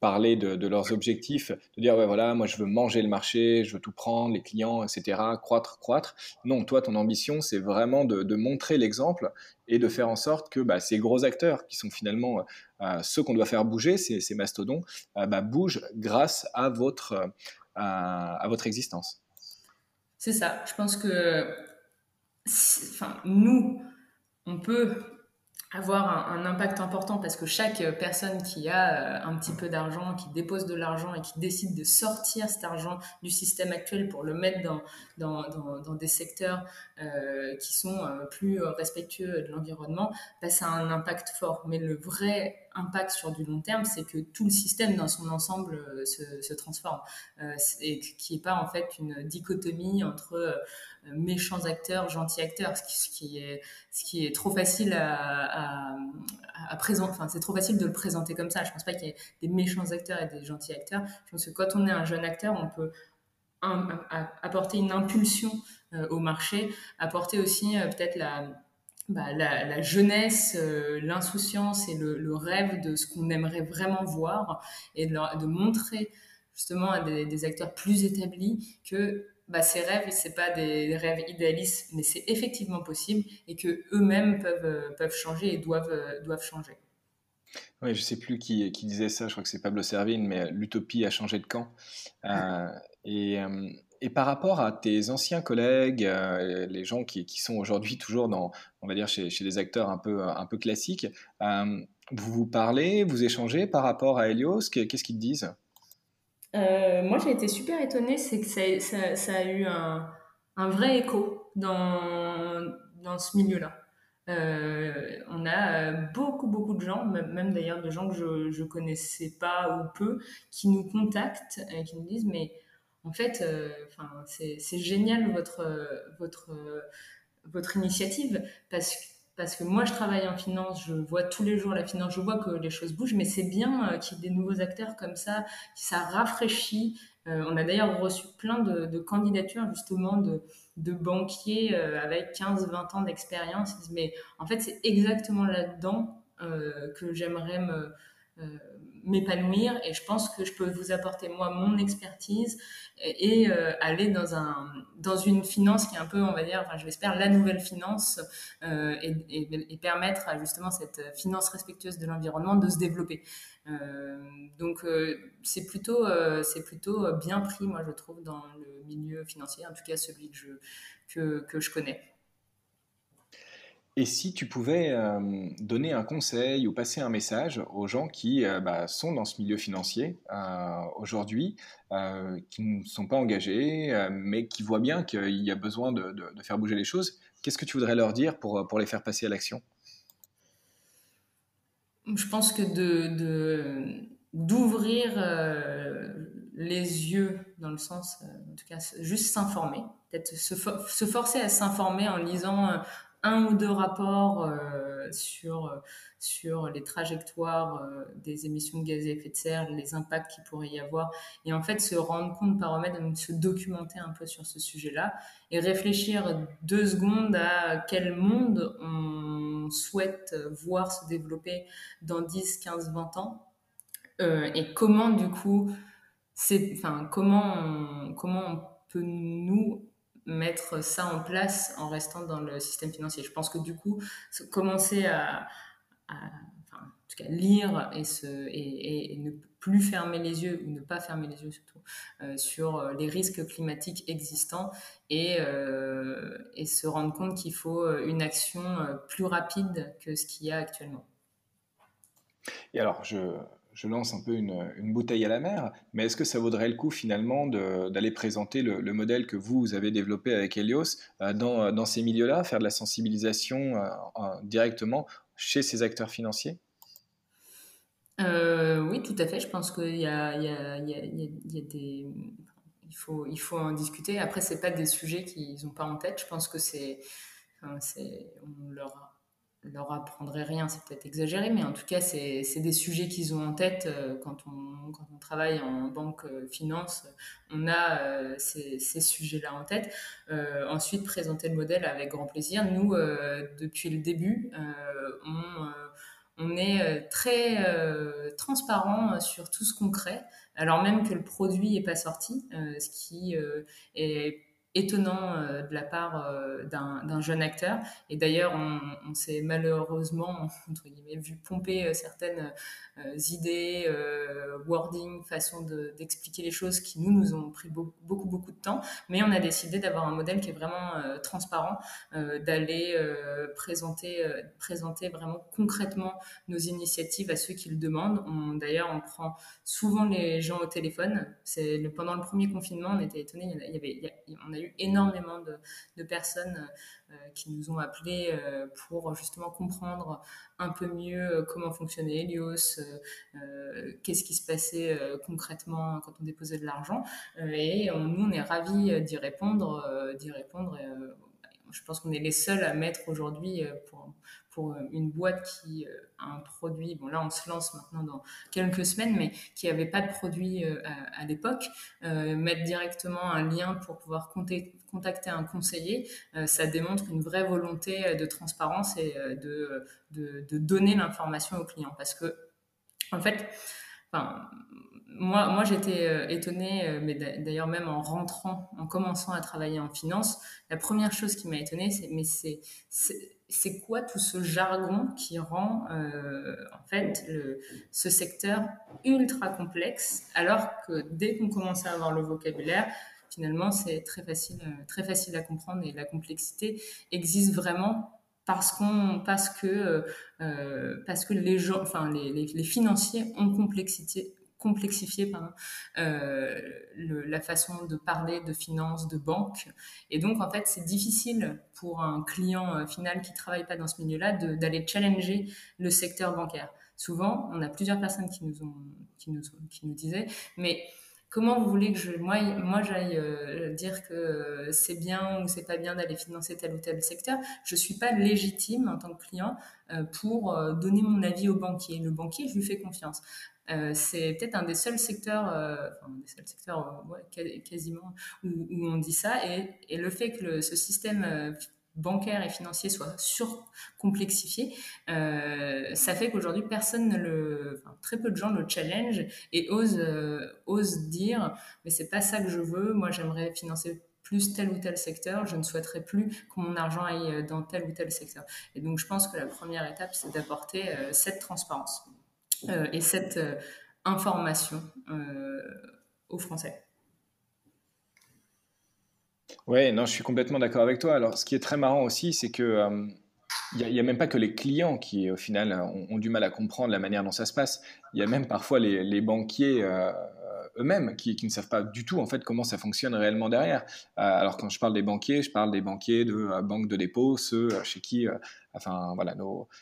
parler de, leurs objectifs, de dire ouais, voilà, moi je veux manger le marché, je veux tout prendre, les clients, etc., croître, croître. Non, toi, ton ambition, c'est vraiment de, montrer l'exemple et de faire en sorte que bah, ces gros acteurs, qui sont finalement ceux qu'on doit faire bouger, ces, ces mastodons, bah, bougent grâce à votre à, votre existence. C'est ça. Je pense que enfin, nous, on peut avoir un, impact important parce que chaque personne qui a euh, un petit peu d'argent, qui dépose de l'argent et qui décide de sortir cet argent du système actuel pour le mettre dans, des secteurs euh, qui sont euh, plus respectueux de l'environnement, bah, ça a un impact fort. Mais le vrai impact sur du long terme, c'est que tout le système dans son ensemble se, se transforme et qu'il n'y ait pas en fait une dichotomie entre méchants acteurs, gentils acteurs, ce qui, est, trop facile à, présenter. Enfin, c'est trop facile de le présenter comme ça. Je pense pas qu'il y ait des méchants acteurs et des gentils acteurs. Je pense que quand on est un jeune acteur, on peut apporter une impulsion euh, au marché, apporter aussi euh, peut-être bah, la, jeunesse, euh, l'insouciance et le, rêve de ce qu'on aimerait vraiment voir et de, montrer justement à des, acteurs plus établis que bah, ces rêves, c'est pas des rêves idéalistes, mais c'est effectivement possible et que eux-mêmes peuvent, euh, peuvent changer et doivent, euh, doivent changer. Oui, je sais plus qui, disait ça, je crois que c'est Pablo Servine, mais l'utopie a changé de camp. Et, et, par rapport à tes anciens collègues, les gens qui, sont aujourd'hui toujours dans, on va dire, chez, des acteurs un peu, un peu classiques, vous vous parlez, vous échangez par rapport à Helios, qu'est-ce qu'ils te disent? Euh, moi, j'ai été super étonnée, c'est que ça, a eu un, vrai écho dans, dans ce milieu-là. Euh, on a beaucoup, beaucoup de gens, même, d'ailleurs de gens que je ne connaissais pas ou peu, qui nous contactent et qui nous disent, mais en fait, euh, c'est génial votre, votre, votre initiative parce que moi je travaille en finance, je vois tous les jours la finance, je vois que les choses bougent, mais c'est bien euh, qu'il y ait des nouveaux acteurs comme ça, ça rafraîchit. Euh, on a d'ailleurs reçu plein de, candidatures justement de, banquiers euh, avec 15-20 ans d'expérience. Mais en fait, c'est exactement là-dedans que j'aimerais me, m'épanouir et je pense que je peux vous apporter moi mon expertise et, euh, aller dans un dans une finance qui est un peu on va dire enfin je l'espère la nouvelle finance euh, et, et, permettre justement cette finance respectueuse de l'environnement de se développer. Euh, donc c'est plutôt c'est plutôt bien pris moi je trouve dans le milieu financier en tout cas celui que je que, que je connais et si tu pouvais euh, donner un conseil ou passer un message aux gens qui euh, bah, sont dans ce milieu financier euh, aujourd'hui, qui ne sont pas engagés, mais qui voient bien qu'il y a besoin de, faire bouger les choses, qu'est-ce que tu voudrais leur dire pour, les faire passer à l'action? Je pense que d'ouvrir les yeux dans le sens, en tout cas, juste s'informer, peut-être se, forcer à s'informer en lisant un ou deux rapports sur, sur les trajectoires des émissions de gaz à effet de serre, les impacts qu'il pourrait y avoir, et en fait se rendre compte par eux-mêmes, se documenter un peu sur ce sujet-là, et réfléchir deux secondes à quel monde on souhaite voir se développer dans 10, 15, 20 ans, et comment du coup, c'est, comment comment on peut nous mettre ça en place en restant dans le système financier. Je pense que du coup, commencer à, enfin, en tout cas, lire et, se, et, ne plus fermer les yeux, ou ne pas fermer les yeux surtout, euh, sur les risques climatiques existants et, euh, et se rendre compte qu'il faut une action euh, plus rapide que ce qu'il y a actuellement. Et alors, je, je lance un peu une, bouteille à la mer, mais est-ce que ça vaudrait le coup finalement d'aller présenter le, modèle que vous, avez développé avec Helios euh, dans, dans, ces milieux-là, faire de la sensibilisation euh, directement chez ces acteurs financiers? Euh, Oui, tout à fait. Je pense qu'il y. Il faut, il faut en discuter. Après, ce pas des sujets qu'ils n'ont pas en tête. Je pense que c'est... On leur leur apprendrait rien, c'est peut-être exagéré, mais en tout cas, c'est des sujets qu'ils ont en tête euh, quand, on, quand on travaille en banque euh, finance. On a euh, ces, ces sujets-là en tête. ensuite, présenter le modèle avec grand plaisir. Nous, depuis le début, on, on, est très transparent sur tout ce qu'on crée, alors même que le produit n'est pas sorti, ce qui est étonnant euh, de la part euh, d'un jeune acteur. Et d'ailleurs, on, s'est malheureusement, entre guillemets, vu pomper euh, certaines idées, wording, façon d'expliquer les choses qui nous, nous ont pris beaucoup, beaucoup, de temps. Mais on a décidé d'avoir un modèle qui est vraiment transparent, d'aller présenter, présenter vraiment concrètement nos initiatives à ceux qui le demandent. D'ailleurs, on prend souvent les gens au téléphone. C'est pendant le premier confinement, on était étonnés. Il y avait, eu énormément de, personnes euh, qui nous ont appelés euh, pour justement comprendre un peu mieux euh, comment fonctionnait Helios, qu'est-ce qui se passait concrètement quand on déposait de l'argent. et nous, on est ravis d'y répondre, d'y répondre. je pense qu'on est les seuls à mettre aujourd'hui pour pour euh, une boîte qui euh, a un produit, bon là on se lance maintenant dans quelques semaines, mais qui n'avait pas de produit euh, à, l'époque, mettre directement un lien pour pouvoir contacter un conseiller, ça démontre une vraie volonté de transparence et de, de, donner l'information au client. Parce que, en fait, enfin, moi, moi j'étais étonnée, mais d'ailleurs même en rentrant, en commençant à travailler en finance, la première chose qui m'a étonnée, c'est mais c'est c'est quoi tout ce jargon qui rend euh, en fait ce secteur ultra complexe alors que dès qu'on commence à avoir le vocabulaire finalement c'est très facile euh, très facile à comprendre et la complexité existe vraiment parce euh, que les gens enfin les financiers ont complexité complexifier euh, la façon de parler de finances, de banque. Et donc, en fait, c'est difficile pour un client euh, final qui travaille pas dans ce milieu-là d'aller challenger le secteur bancaire. Souvent, on a plusieurs personnes qui nous, ont, qui nous, qui nous disaient, mais comment vous voulez que je, moi, j'aille euh, dire que c'est bien ou c'est pas bien d'aller financer tel ou tel secteur Je suis pas légitime en tant que client pour donner mon avis au banquier. Le banquier, je lui fais confiance. Euh, c'est peut-être un des seuls secteurs, euh, enfin, des seuls secteurs euh, quasiment, où, on dit ça. Et le fait que ce système bancaire et financier soit surcomplexifié, euh, ça fait qu'aujourd'hui personne très peu de gens le challenge et osent, osent dire mais c'est pas ça que je veux. Moi j'aimerais financer plus tel ou tel secteur, je ne souhaiterais plus que mon argent aille dans tel ou tel secteur. Et donc je pense que la première étape c'est d'apporter cette transparence. Euh, et cette euh, information euh, aux Français. Oui, non, je suis complètement d'accord avec toi. Alors, ce qui est très marrant aussi, c'est que il n'y a, même pas que les clients qui, au final, ont, du mal à comprendre la manière dont ça se passe. Il y a même parfois les, banquiers eux-mêmes qui, ne savent pas du tout en fait comment ça fonctionne réellement derrière. alors quand je parle des banquiers, je parle des banquiers de banques de dépôt, ceux chez qui enfin voilà,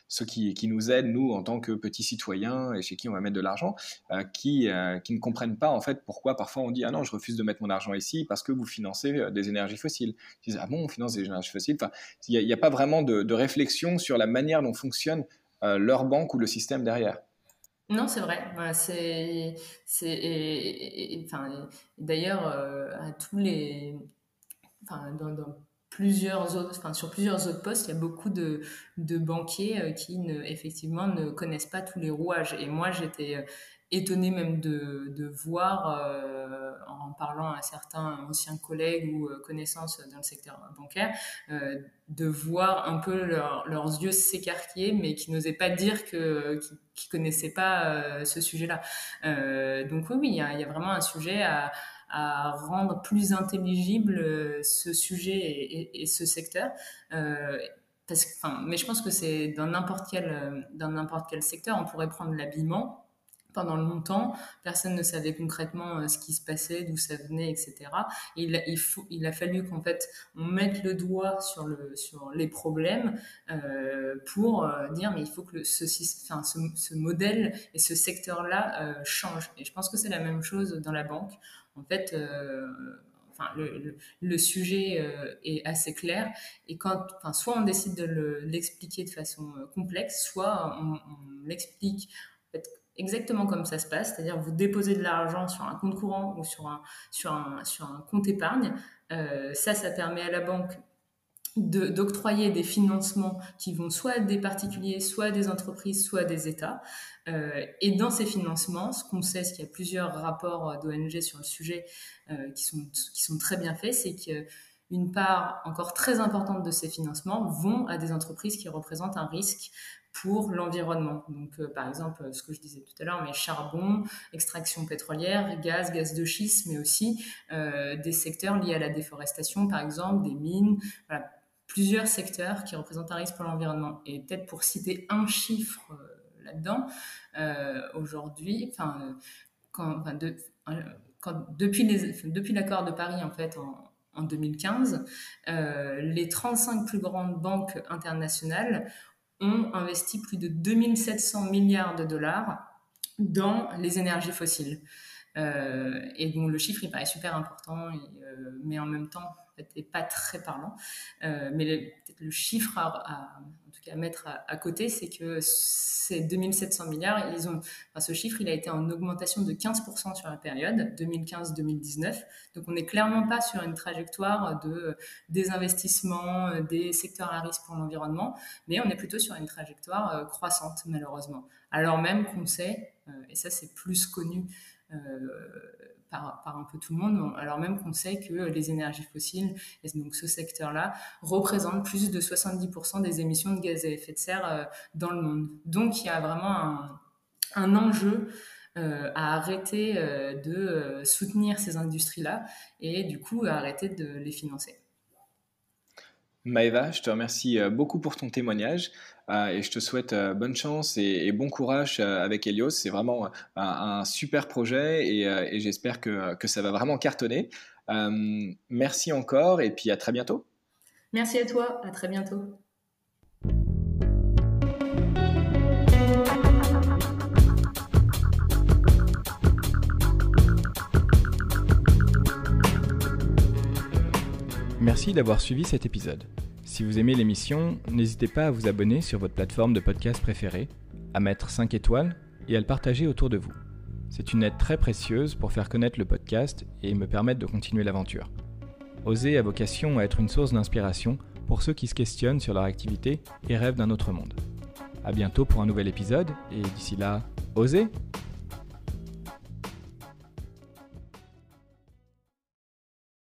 ceux qui, nous aident, nous, en tant que petits citoyens et chez qui on va mettre de l'argent, qui, ne comprennent pas en fait pourquoi parfois on dit ah non, je refuse de mettre mon argent ici parce que vous financez des énergies fossiles. Ils disent ah bon, on finance des énergies fossiles? Enfin, il n'y a, pas vraiment de, réflexion sur la manière dont fonctionne leur banque ou le système derrière. Non, c'est vrai. c'est, enfin, d'ailleurs, euh, à tous les, enfin, dans, plusieurs autres, enfin, sur plusieurs autres postes, il y a beaucoup de, de banquiers euh, qui, ne, effectivement, ne connaissent pas tous les rouages. Et moi, j'étais euh, étonnée même de, de voir, parlant à certains anciens collègues ou euh, connaissances dans le secteur bancaire, euh, de voir un peu leurs yeux s'écarquiller, mais qui n'osaient pas dire que qui, connaissaient pas ce sujet-là. donc oui, il y, a, vraiment un sujet à, rendre plus intelligible ce sujet et, ce secteur. mais je pense que c'est dans n'importe quel, dans n'importe quel secteur, on pourrait prendre l'habillement pendant longtemps, personne ne savait concrètement euh, ce qui se passait, d'où ça venait, etc. il, a fallu qu'en fait on mette le doigt sur, le, les problèmes euh, pour euh, dire mais il faut que ce, enfin, ce, modèle et ce secteur-là euh, changent. Et je pense que c'est la même chose dans la banque. En fait, Enfin, le, le, sujet est assez clair et quand, enfin, soit on décide de l'expliquer de façon complexe, soit on l'explique exactement comme ça se passe, c'est-à-dire vous déposez de l'argent sur un compte courant ou sur un, sur un, sur un compte épargne. Euh, ça, ça permet à la banque d'octroyer des financements qui vont soit à des particuliers, soit à des entreprises, soit à des États. Euh, et dans ces financements, ce qu'on sait, c'est qu'il y a plusieurs rapports d'ONG sur le sujet euh, qui, sont, qui sont très bien faits, c'est qu'une part encore très importante de ces financements vont à des entreprises qui représentent un risque pour l'environnement. Donc, euh, par exemple, ce que je disais tout à l'heure, mais charbon, extraction pétrolière, gaz, gaz de schiste, mais aussi euh, des secteurs liés à la déforestation, par exemple, des mines, voilà, plusieurs secteurs qui représentent un risque pour l'environnement. Et peut-être pour citer un chiffre euh, là-dedans, aujourd'hui, enfin, quand, de, quand, depuis, les, depuis l'accord de Paris, en fait, en, en 2015, euh, les 35 plus grandes banques internationales ont investi plus de 2700 milliards de dollars dans les énergies fossiles. Euh, et donc le chiffre, il paraît super important, euh, mais en même temps, n'est pas très parlant. Euh, mais peut-être le chiffre à, en tout cas, à mettre à, côté, c'est que ces 2700 milliards, ils ont, ce chiffre, il a été en augmentation de 15% sur la période 2015-2019. Donc on n'est clairement pas sur une trajectoire de désinvestissement des secteurs à risque pour l'environnement, mais on est plutôt sur une trajectoire croissante, malheureusement. Alors même qu'on sait, et ça c'est plus connu, par, un peu tout le monde, alors même qu'on sait que les énergies fossiles, et donc ce secteur-là, représentent plus de 70% des émissions de gaz à effet de serre euh, dans le monde. Donc il y a vraiment un, enjeu euh, à arrêter euh, de soutenir ces industries-là et du coup à arrêter de les financer. Maëva, je te remercie beaucoup pour ton témoignage. Euh, et je te souhaite euh, bonne chance et, bon courage euh, avec Helios. C'est vraiment un, super projet et, j'espère que, ça va vraiment cartonner. merci encore et puis à très bientôt. Merci à toi, à très bientôt. Merci d'avoir suivi cet épisode. Si vous aimez l'émission, n'hésitez pas à vous abonner sur votre plateforme de podcast préférée, à mettre 5 étoiles et à le partager autour de vous. C'est une aide très précieuse pour faire connaître le podcast et me permettre de continuer l'aventure. Oser a vocation à être une source d'inspiration pour ceux qui se questionnent sur leur activité et rêvent d'un autre monde. A bientôt pour un nouvel épisode et d'ici là, osez